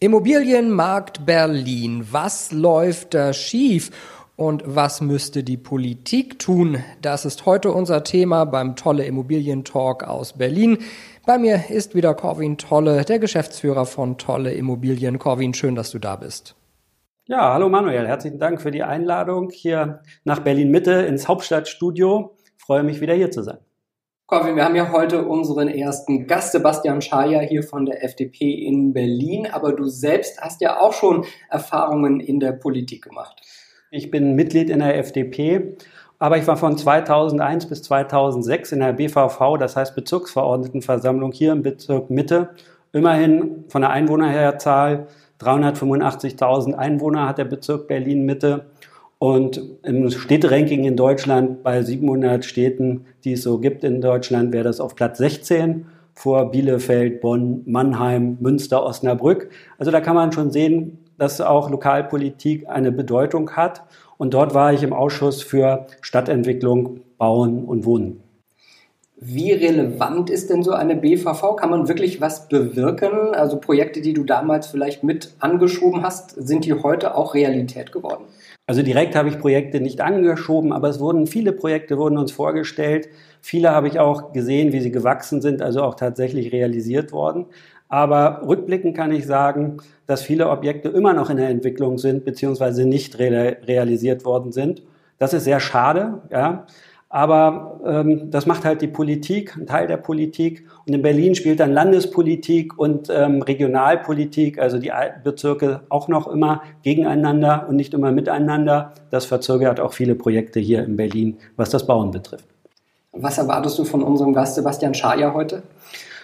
Immobilienmarkt Berlin. Was läuft da schief? Und was müsste die Politik tun? Das ist heute unser Thema beim Tolle Immobilien Talk aus Berlin. Bei mir ist wieder Corwin Tolle, der Geschäftsführer von Tolle Immobilien. Corwin, schön, dass du da bist. Ja, hallo Manuel, herzlichen Dank für die Einladung hier nach Berlin Mitte ins Hauptstadtstudio. Ich freue mich wieder hier zu sein. Corvin, wir haben ja heute unseren ersten Gast, Sebastian Schaja, hier von der FDP in Berlin. Aber du selbst hast ja auch schon Erfahrungen in der Politik gemacht. Ich bin Mitglied in der FDP, aber ich war von 2001 bis 2006 in der BVV, das heißt Bezirksverordnetenversammlung hier im Bezirk Mitte. Immerhin von der Einwohnerzahl 385.000 Einwohner hat der Bezirk Berlin Mitte und im Städteranking in Deutschland bei 700 Städten, die es so gibt in Deutschland, wäre das auf Platz 16 vor Bielefeld, Bonn, Mannheim, Münster, Osnabrück. Also da kann man schon sehen, dass auch Lokalpolitik eine Bedeutung hat. Und dort war ich im Ausschuss für Stadtentwicklung, Bauen und Wohnen. Wie relevant ist denn so eine BVV? Kann man wirklich was bewirken? Also Projekte, die du damals vielleicht mit angeschoben hast, sind die heute auch Realität geworden? Also direkt habe ich Projekte nicht angeschoben, aber es wurden viele Projekte wurden uns vorgestellt. Viele habe ich auch gesehen, wie sie gewachsen sind, also auch tatsächlich realisiert worden. Aber rückblickend kann ich sagen, dass viele Objekte immer noch in der Entwicklung sind, beziehungsweise nicht realisiert worden sind. Das ist sehr schade, ja. Aber ähm, das macht halt die Politik, ein Teil der Politik. Und in Berlin spielt dann Landespolitik und ähm, Regionalpolitik, also die Bezirke auch noch immer gegeneinander und nicht immer miteinander. Das verzögert auch viele Projekte hier in Berlin, was das Bauen betrifft. Was erwartest du von unserem Gast Sebastian Schaja heute?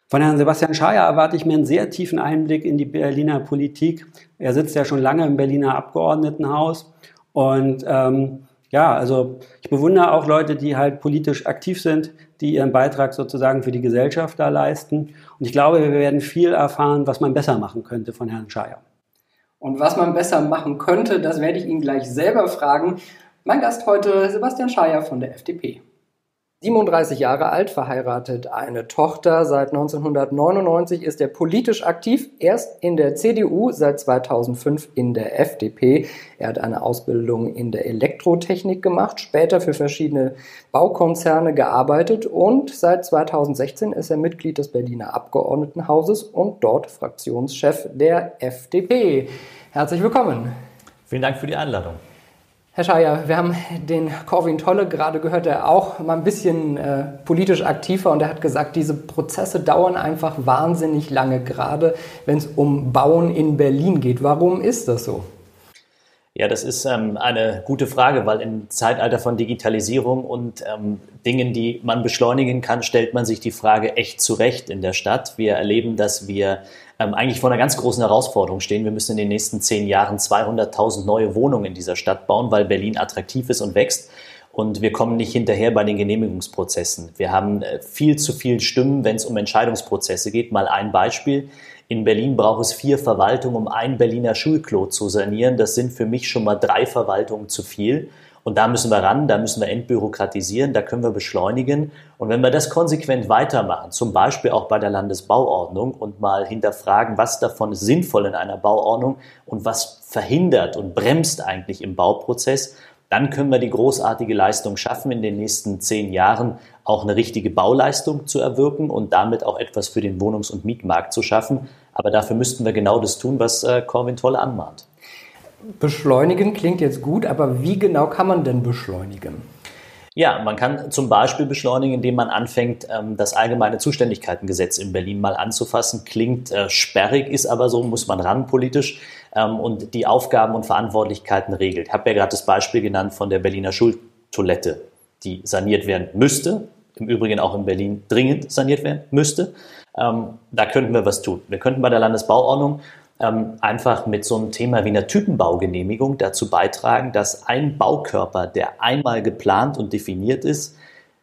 Von Herrn Sebastian Schaja erwarte ich mir einen sehr tiefen Einblick in die Berliner Politik. Er sitzt ja schon lange im Berliner Abgeordnetenhaus und ähm, ja, also ich bewundere auch Leute, die halt politisch aktiv sind, die ihren Beitrag sozusagen für die Gesellschaft da leisten. Und ich glaube, wir werden viel erfahren, was man besser machen könnte von Herrn Scheier. Und was man besser machen könnte, das werde ich ihn gleich selber fragen. Mein Gast heute Sebastian Scheier von der FDP. 37 Jahre alt, verheiratet, eine Tochter. Seit 1999 ist er politisch aktiv, erst in der CDU, seit 2005 in der FDP. Er hat eine Ausbildung in der Elektrotechnik gemacht, später für verschiedene Baukonzerne gearbeitet und seit 2016 ist er Mitglied des Berliner Abgeordnetenhauses und dort Fraktionschef der FDP. Herzlich willkommen. Vielen Dank für die Einladung. Herr Scheier, wir haben den Corwin Tolle gerade gehört, der auch mal ein bisschen äh, politisch aktiver und er hat gesagt, diese Prozesse dauern einfach wahnsinnig lange, gerade wenn es um Bauen in Berlin geht. Warum ist das so? Ja, das ist ähm, eine gute Frage, weil im Zeitalter von Digitalisierung und ähm, Dingen, die man beschleunigen kann, stellt man sich die Frage echt zurecht in der Stadt. Wir erleben, dass wir ähm, eigentlich vor einer ganz großen Herausforderung stehen. Wir müssen in den nächsten zehn Jahren 200.000 neue Wohnungen in dieser Stadt bauen, weil Berlin attraktiv ist und wächst. Und wir kommen nicht hinterher bei den Genehmigungsprozessen. Wir haben äh, viel zu viele Stimmen, wenn es um Entscheidungsprozesse geht. Mal ein Beispiel. In Berlin braucht es vier Verwaltungen, um ein Berliner Schulklo zu sanieren. Das sind für mich schon mal drei Verwaltungen zu viel. Und da müssen wir ran, da müssen wir entbürokratisieren, da können wir beschleunigen. Und wenn wir das konsequent weitermachen, zum Beispiel auch bei der Landesbauordnung und mal hinterfragen, was davon ist sinnvoll in einer Bauordnung und was verhindert und bremst eigentlich im Bauprozess, dann können wir die großartige Leistung schaffen, in den nächsten zehn Jahren auch eine richtige Bauleistung zu erwirken und damit auch etwas für den Wohnungs- und Mietmarkt zu schaffen. Aber dafür müssten wir genau das tun, was äh, Corwin Tolle anmahnt. Beschleunigen klingt jetzt gut, aber wie genau kann man denn beschleunigen? Ja, man kann zum Beispiel beschleunigen, indem man anfängt, ähm, das allgemeine Zuständigkeitengesetz in Berlin mal anzufassen. Klingt äh, sperrig, ist aber so, muss man ran politisch ähm, und die Aufgaben und Verantwortlichkeiten regelt. Ich habe ja gerade das Beispiel genannt von der Berliner Schultoilette, die saniert werden müsste, im Übrigen auch in Berlin dringend saniert werden müsste. Ähm, da könnten wir was tun. Wir könnten bei der Landesbauordnung ähm, einfach mit so einem Thema wie einer Typenbaugenehmigung dazu beitragen, dass ein Baukörper, der einmal geplant und definiert ist,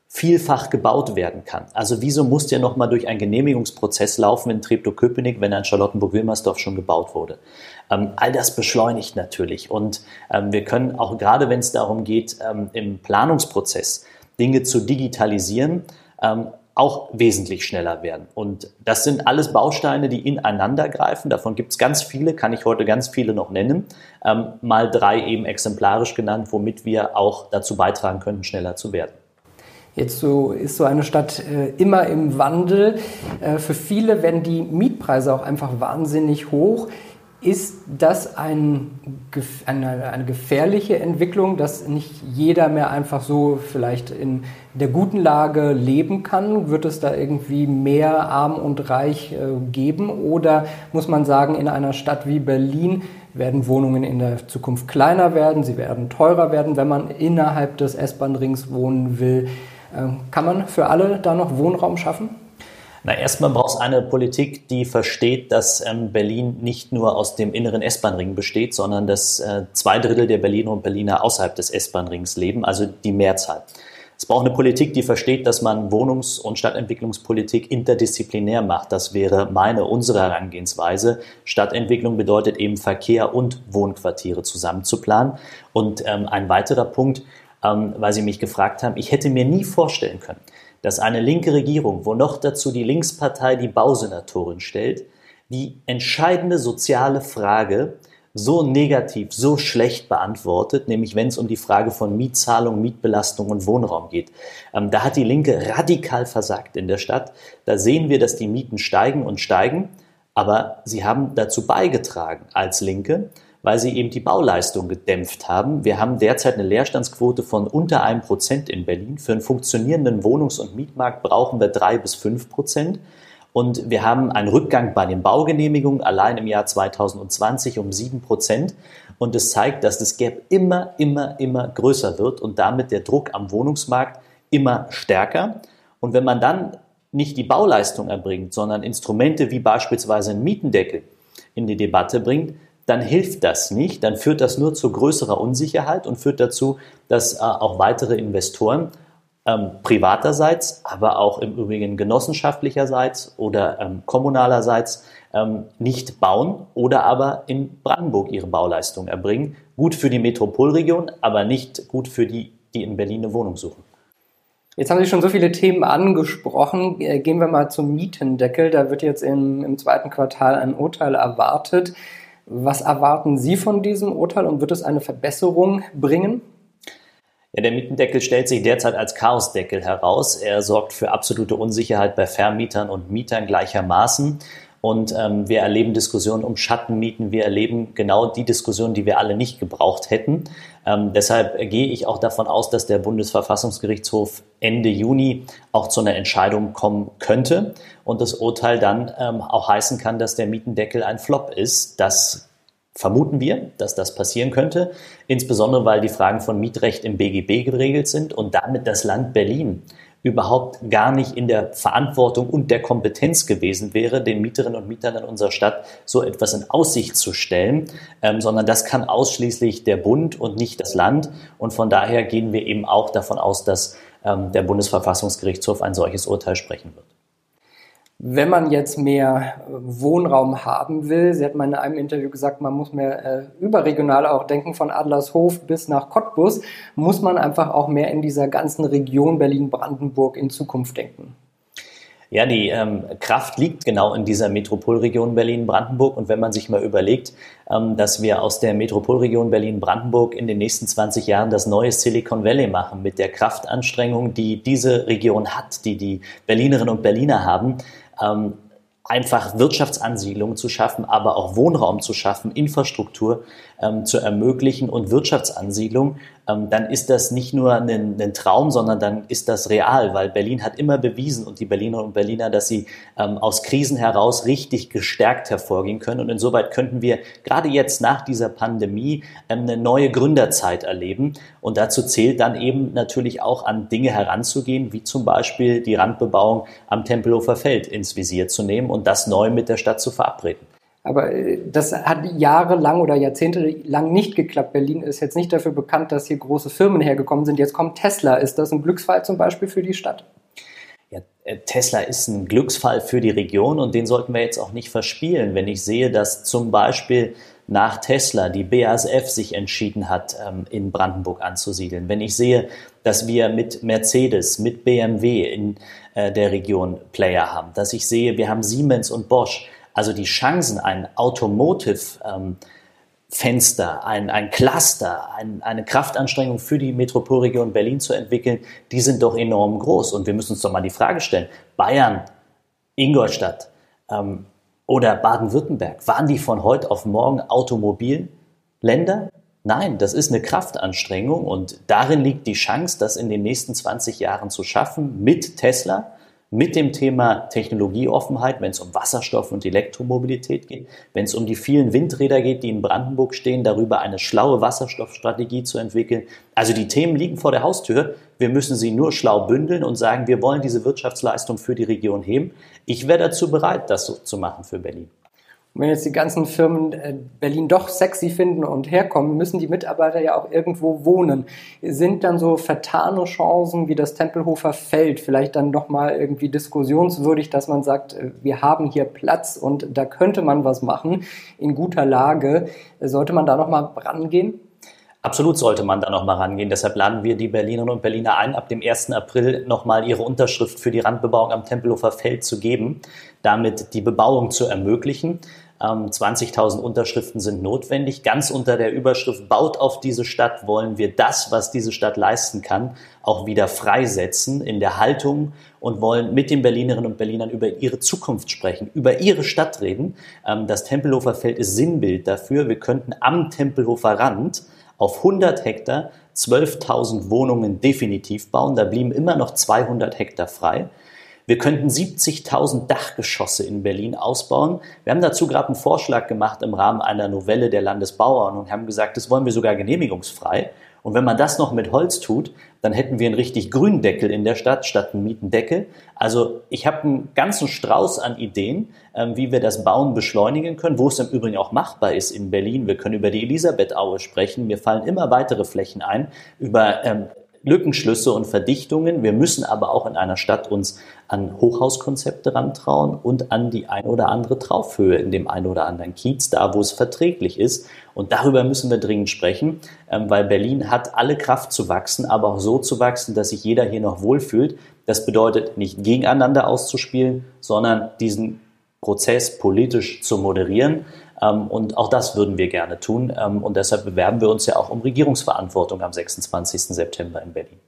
vielfach gebaut werden kann. Also wieso muss der nochmal durch einen Genehmigungsprozess laufen in Treptow-Köpenick, wenn er in Charlottenburg-Wilmersdorf schon gebaut wurde? Ähm, all das beschleunigt natürlich und ähm, wir können auch gerade, wenn es darum geht, ähm, im Planungsprozess Dinge zu digitalisieren, ähm, auch wesentlich schneller werden. Und das sind alles Bausteine, die ineinander greifen. Davon gibt es ganz viele, kann ich heute ganz viele noch nennen. Ähm, mal drei eben exemplarisch genannt, womit wir auch dazu beitragen können, schneller zu werden. Jetzt so ist so eine Stadt äh, immer im Wandel. Äh, für viele werden die Mietpreise auch einfach wahnsinnig hoch. Ist das ein, eine, eine, gefährliche Entwicklung, dass nicht jeder mehr einfach so vielleicht in der guten Lage leben kann? Wird es da irgendwie mehr arm und reich äh, geben? Oder muss man sagen, in einer Stadt wie Berlin werden Wohnungen in der Zukunft kleiner werden, sie werden teurer werden, wenn man innerhalb des S-Bahn-Rings wohnen will? Äh, kann man für alle da noch Wohnraum schaffen? Na, erstmal braucht es eine Politik, die versteht, dass ähm, Berlin nicht nur aus dem inneren S-Bahn-Ring besteht, sondern dass äh, zwei Drittel der Berliner und Berliner außerhalb des S-Bahn-Rings leben, also die Mehrzahl. Es braucht eine Politik, die versteht, dass man Wohnungs- und Stadtentwicklungspolitik interdisziplinär macht. Das wäre meine, unsere Herangehensweise. Stadtentwicklung bedeutet eben Verkehr und Wohnquartiere zusammenzuplanen. Und ähm, ein weiterer Punkt, ähm, weil Sie mich gefragt haben, ich hätte mir nie vorstellen können, dass eine linke Regierung, wo noch dazu die Linkspartei die Bausenatorin stellt, die entscheidende soziale Frage so negativ, so schlecht beantwortet, nämlich wenn es um die Frage von Mietzahlung, Mietbelastung und Wohnraum geht. Ähm, da hat die Linke radikal versagt in der Stadt. Da sehen wir, dass die Mieten steigen und steigen, aber sie haben dazu beigetragen als Linke, weil sie eben die Bauleistung gedämpft haben. Wir haben derzeit eine Leerstandsquote von unter einem Prozent in Berlin. Für einen funktionierenden Wohnungs- und Mietmarkt brauchen wir drei bis fünf Prozent. Und wir haben einen Rückgang bei den Baugenehmigungen allein im Jahr 2020 um sieben Prozent. Und es zeigt, dass das Gap immer, immer, immer größer wird und damit der Druck am Wohnungsmarkt immer stärker. Und wenn man dann nicht die Bauleistung erbringt, sondern Instrumente wie beispielsweise einen Mietendeckel in die Debatte bringt, dann hilft das nicht, dann führt das nur zu größerer Unsicherheit und führt dazu, dass äh, auch weitere Investoren ähm, privaterseits, aber auch im Übrigen genossenschaftlicherseits oder ähm, kommunalerseits ähm, nicht bauen oder aber in Brandenburg ihre Bauleistung erbringen. Gut für die Metropolregion, aber nicht gut für die, die in Berlin eine Wohnung suchen. Jetzt haben Sie schon so viele Themen angesprochen. Äh, gehen wir mal zum Mietendeckel. Da wird jetzt im, im zweiten Quartal ein Urteil erwartet. Was erwarten Sie von diesem Urteil und wird es eine Verbesserung bringen? Ja, der Mietendeckel stellt sich derzeit als Chaosdeckel heraus. Er sorgt für absolute Unsicherheit bei Vermietern und Mietern gleichermaßen. Und ähm, wir erleben Diskussionen um Schattenmieten. Wir erleben genau die Diskussionen, die wir alle nicht gebraucht hätten. Ähm, deshalb gehe ich auch davon aus, dass der Bundesverfassungsgerichtshof Ende Juni auch zu einer Entscheidung kommen könnte und das Urteil dann ähm, auch heißen kann, dass der Mietendeckel ein Flop ist. Das vermuten wir, dass das passieren könnte, insbesondere weil die Fragen von Mietrecht im BGB geregelt sind und damit das Land Berlin überhaupt gar nicht in der Verantwortung und der Kompetenz gewesen wäre, den Mieterinnen und Mietern in unserer Stadt so etwas in Aussicht zu stellen, ähm, sondern das kann ausschließlich der Bund und nicht das Land. Und von daher gehen wir eben auch davon aus, dass ähm, der Bundesverfassungsgerichtshof ein solches Urteil sprechen wird. Wenn man jetzt mehr äh, Wohnraum haben will, Sie hat mal in einem Interview gesagt, man muss mehr äh, überregional auch denken, von Adlershof bis nach Cottbus, muss man einfach auch mehr in dieser ganzen Region Berlin-Brandenburg in Zukunft denken. Ja, die ähm, Kraft liegt genau in dieser Metropolregion Berlin-Brandenburg. Und wenn man sich mal überlegt, ähm, dass wir aus der Metropolregion Berlin-Brandenburg in den nächsten 20 Jahren das neue Silicon Valley machen, mit der Kraftanstrengung, die diese Region hat, die die Berlinerinnen und Berliner haben, ähm, einfach Wirtschaftsansiedlungen zu schaffen, aber auch Wohnraum zu schaffen, Infrastruktur ähm, zu ermöglichen und Wirtschaftsansiedlung, ähm, dann ist das nicht nur ein, ein, Traum, sondern dann ist das real, weil Berlin hat immer bewiesen und die Berlinerinnen und Berliner, dass sie ähm, aus Krisen heraus richtig gestärkt hervorgehen können. Und insoweit könnten wir gerade jetzt nach dieser Pandemie ähm, eine neue Gründerzeit erleben. Und dazu zählt dann eben natürlich auch an Dinge heranzugehen, wie zum Beispiel die Randbebauung am Tempelhofer Feld ins Visier zu nehmen und das neu mit der Stadt zu verabreden. Aber äh, das hat jahrelang oder jahrzehntelang nicht geklappt. Berlin ist jetzt nicht dafür bekannt, dass hier große Firmen hergekommen sind. Jetzt kommt Tesla. Ist das ein Glücksfall zum Beispiel für die Stadt? Ja, äh, Tesla ist ein Glücksfall für die Region und den sollten wir jetzt auch nicht verspielen. Wenn ich sehe, dass zum Beispiel nach Tesla die BASF sich entschieden hat, ähm, in Brandenburg anzusiedeln. Wenn ich sehe, dass wir mit Mercedes, mit BMW in äh, der Region Player haben, dass ich sehe, wir haben Siemens und Bosch. Also die Chancen, ein Automotive ähm, ein, ein Cluster, ein, eine Kraftanstrengung für die Metropolregion Berlin zu entwickeln, die sind doch enorm groß. Und wir müssen uns doch mal die Frage stellen, Bayern, Ingolstadt ähm, oder Baden-Württemberg, waren die von heute auf morgen Automobilländer? Nein, das ist eine Kraftanstrengung und darin liegt die Chance, das in den nächsten 20 Jahren zu schaffen mit Tesla, mit dem Thema Technologieoffenheit, wenn es um Wasserstoff und Elektromobilität geht, wenn es um die vielen Windräder geht, die in Brandenburg stehen, darüber eine schlaue Wasserstoffstrategie zu entwickeln. Also die Themen liegen vor der Haustür. Wir müssen sie nur schlau bündeln und sagen, wir wollen diese Wirtschaftsleistung für die Region heben. Ich wäre dazu bereit, das so zu machen für Berlin. Und wenn jetzt die ganzen Firmen äh, Berlin doch sexy finden und herkommen, müssen die Mitarbeiter ja auch irgendwo wohnen. Sind dann so vertane Chancen wie das Tempelhofer Feld vielleicht dann doch mal irgendwie diskussionswürdig, dass man sagt, äh, wir haben hier Platz und da könnte man was machen in guter Lage. Sollte man da noch mal rangehen? Absolut sollte man da nochmal rangehen. Deshalb laden wir die Berlinerinnen und Berliner ein, ab dem 1. April nochmal ihre Unterschrift für die Randbebauung am Tempelhofer Feld zu geben, damit die Bebauung zu ermöglichen. 20.000 ähm, Unterschriften sind notwendig. Ganz unter der Überschrift Baut auf diese Stadt wollen wir das, was diese Stadt leisten kann, auch wieder freisetzen in der Haltung und wollen mit den Berlinerinnen und Berlinern über ihre Zukunft sprechen, über ihre Stadt reden. Ähm, das Tempelhofer Feld ist Sinnbild dafür. Wir könnten am Tempelhofer Rand auf 100 Hektar 12.000 Wohnungen definitiv bauen. Da blieben immer noch 200 Hektar frei. Wir könnten 70.000 Dachgeschosse in Berlin ausbauen. Wir haben dazu gerade einen Vorschlag gemacht im Rahmen einer Novelle der Landesbauern und haben gesagt, das wollen wir sogar genehmigungsfrei. Und wenn man das noch mit Holz tut, dann hätten wir einen richtig grünen Deckel in der Stadt statt einen Mietendeckel. Also ich habe einen ganzen Strauß an Ideen, ähm, wie wir das Bauen beschleunigen können, wo es im Übrigen auch machbar ist in Berlin. Wir können über die Elisabethaue sprechen. Mir fallen immer weitere Flächen ein, über ähm, Lückenschlüsse und Verdichtungen. Wir müssen aber auch in einer Stadt uns an Hochhauskonzepte rantrauen und an die ein oder andere Traufhöhe in dem einen oder anderen Kiez, da wo es verträglich ist. Und darüber müssen wir dringend sprechen, ähm, weil Berlin hat alle Kraft zu wachsen, aber auch so zu wachsen, dass sich jeder hier noch wohlfühlt. Das bedeutet nicht gegeneinander auszuspielen, sondern diesen Prozess politisch zu moderieren. Ähm, und auch das würden wir gerne tun. Ähm, und deshalb bewerben wir uns ja auch um Regierungsverantwortung am 26. September in Berlin.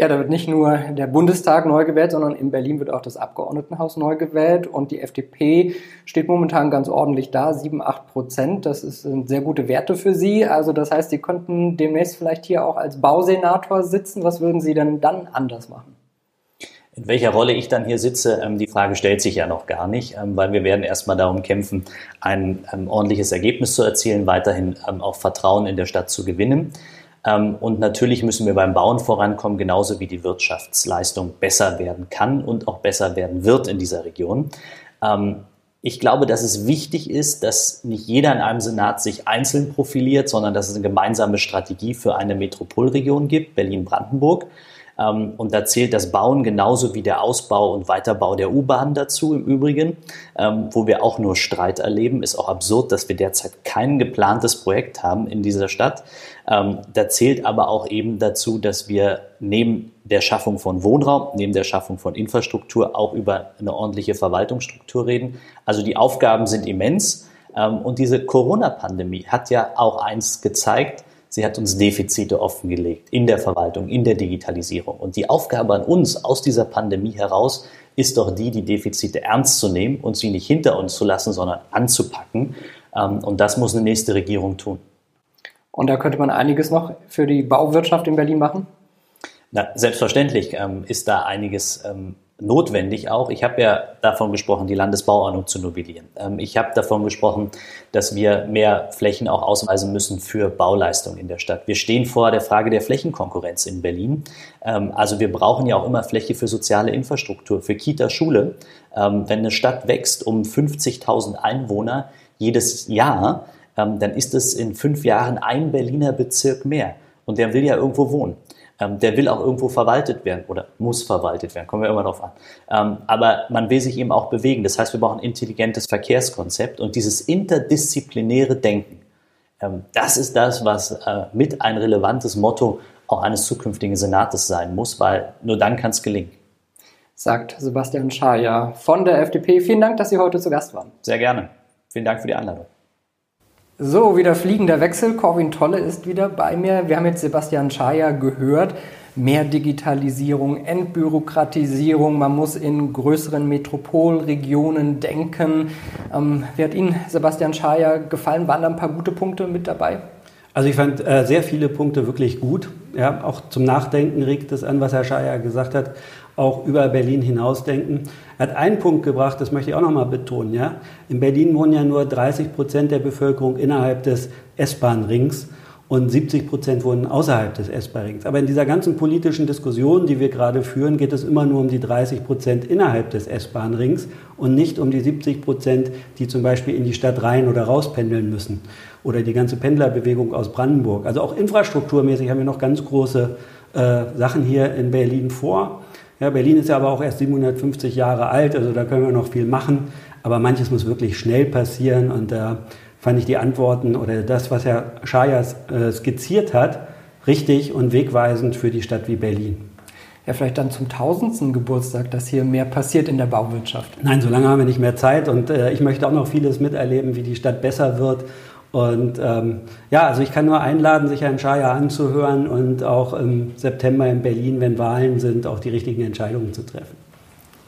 Ja, da wird nicht nur der Bundestag neu gewählt, sondern in Berlin wird auch das Abgeordnetenhaus neu gewählt und die FDP steht momentan ganz ordentlich da, 7, 8 Prozent. Das sind sehr gute Werte für Sie. Also das heißt, Sie könnten demnächst vielleicht hier auch als Bausenator sitzen. Was würden Sie denn dann anders machen? In welcher Rolle ich dann hier sitze, ähm, die Frage stellt sich ja noch gar nicht, ähm, weil wir werden erstmal darum kämpfen, ein ähm, ordentliches Ergebnis zu erzielen, weiterhin auch Vertrauen in der Stadt zu gewinnen. Und natürlich müssen wir beim Bauen vorankommen, genauso wie die Wirtschaftsleistung besser werden kann und auch besser werden wird in dieser Region. Ich glaube, dass es wichtig ist, dass nicht jeder in einem Senat sich einzeln profiliert, sondern dass es eine gemeinsame Strategie für eine Metropolregion gibt, Berlin-Brandenburg. Ähm, und da zählt das Bauen genauso wie der Ausbau und Weiterbau der U-Bahn dazu im Übrigen, ähm, wo wir auch nur Streit erleben. Ist auch absurd, dass wir derzeit kein geplantes Projekt haben in dieser Stadt. Ähm, da zählt aber auch eben dazu, dass wir neben der Schaffung von Wohnraum, neben der Schaffung von Infrastruktur auch über eine ordentliche Verwaltungsstruktur reden. Also die Aufgaben sind immens. Und diese Corona-Pandemie hat ja auch eins gezeigt, Sie hat uns Defizite offengelegt in der Verwaltung, in der Digitalisierung. Und die Aufgabe an uns aus dieser Pandemie heraus ist doch die, die Defizite ernst zu nehmen und sie nicht hinter uns zu lassen, sondern anzupacken. Ähm, und das muss eine nächste Regierung tun. Und da könnte man einiges noch für die Bauwirtschaft in Berlin machen? Na, selbstverständlich ähm, ist da einiges ähm, notwendig auch. Ich habe ja davon gesprochen, die Landesbauordnung zu novellieren. Ähm, ich habe davon gesprochen, dass wir mehr Flächen auch ausweisen müssen für Bauleistungen in der Stadt. Wir stehen vor der Frage der Flächenkonkurrenz in Berlin. Ähm, also wir brauchen ja auch immer Fläche für soziale Infrastruktur, für Kita, Schule. Ähm, wenn eine Stadt wächst um 50.000 Einwohner jedes Jahr, dann ist es in fünf Jahren ein Berliner Bezirk mehr. Und der will ja irgendwo wohnen. Ähm, der will auch irgendwo verwaltet werden oder muss verwaltet werden, kommen wir immer darauf an. Ähm, aber man will sich eben auch bewegen. Das heißt, wir brauchen ein intelligentes Verkehrskonzept und dieses interdisziplinäre Denken. Ähm, das ist das, was äh, mit ein relevantes Motto auch eines zukünftigen Senates sein muss, weil nur dann kann es gelingen. sagt Sebastian Schaja von der FDP. Vielen Dank, dass Sie heute zu Gast waren. Sehr gerne. Vielen Dank für die Einladung. So, wieder fliegender Wechsel. Corwin Tolle ist wieder bei mir. Wir haben jetzt Sebastian Schaja gehört. Mehr Digitalisierung, Entbürokratisierung, man muss in größeren Metropolregionen denken. Ähm, wie hat Ihnen Sebastian Schaja gefallen? Waren da ein paar gute Punkte mit dabei? Also ich fand äh, sehr viele Punkte wirklich gut. Ja, auch zum Nachdenken regt es an, was Herr Scheier gesagt hat, auch über Berlin hinausdenken. Er hat einen Punkt gebracht, das möchte ich auch nochmal betonen. Ja? In Berlin wohnen ja nur 30 Prozent der Bevölkerung innerhalb des S-Bahn-Rings und 70 Prozent wohnen außerhalb des S-Bahn-Rings. Aber in dieser ganzen politischen Diskussion, die wir gerade führen, geht es immer nur um die 30 Prozent innerhalb des S-Bahn-Rings und nicht um die 70 Prozent, die zum Beispiel in die Stadt rein oder raus pendeln müssen. Oder die ganze Pendlerbewegung aus Brandenburg. Also auch infrastrukturmäßig haben wir noch ganz große äh, Sachen hier in Berlin vor. Ja, Berlin ist ja aber auch erst 750 Jahre alt, also da können wir noch viel machen. Aber manches muss wirklich schnell passieren und da fand ich die Antworten oder das, was Herr Schayas äh, skizziert hat, richtig und wegweisend für die Stadt wie Berlin. Ja, vielleicht dann zum tausendsten Geburtstag, dass hier mehr passiert in der Bauwirtschaft. Nein, so lange haben wir nicht mehr Zeit und äh, ich möchte auch noch vieles miterleben, wie die Stadt besser wird. Und ähm, ja, also ich kann nur einladen, sich Herrn Schaya anzuhören und auch im September in Berlin, wenn Wahlen sind, auch die richtigen Entscheidungen zu treffen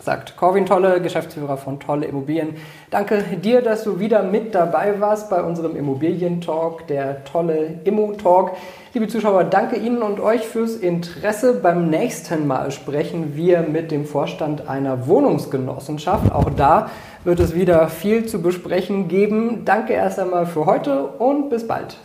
sagt Corwin Tolle, Geschäftsführer von Tolle Immobilien. Danke dir, dass du wieder mit dabei warst bei unserem Immobilientalk, der Tolle Immo-Talk. Liebe Zuschauer, danke Ihnen und euch fürs Interesse. Beim nächsten Mal sprechen wir mit dem Vorstand einer Wohnungsgenossenschaft. Auch da wird es wieder viel zu besprechen geben. Danke erst einmal für heute und bis bald.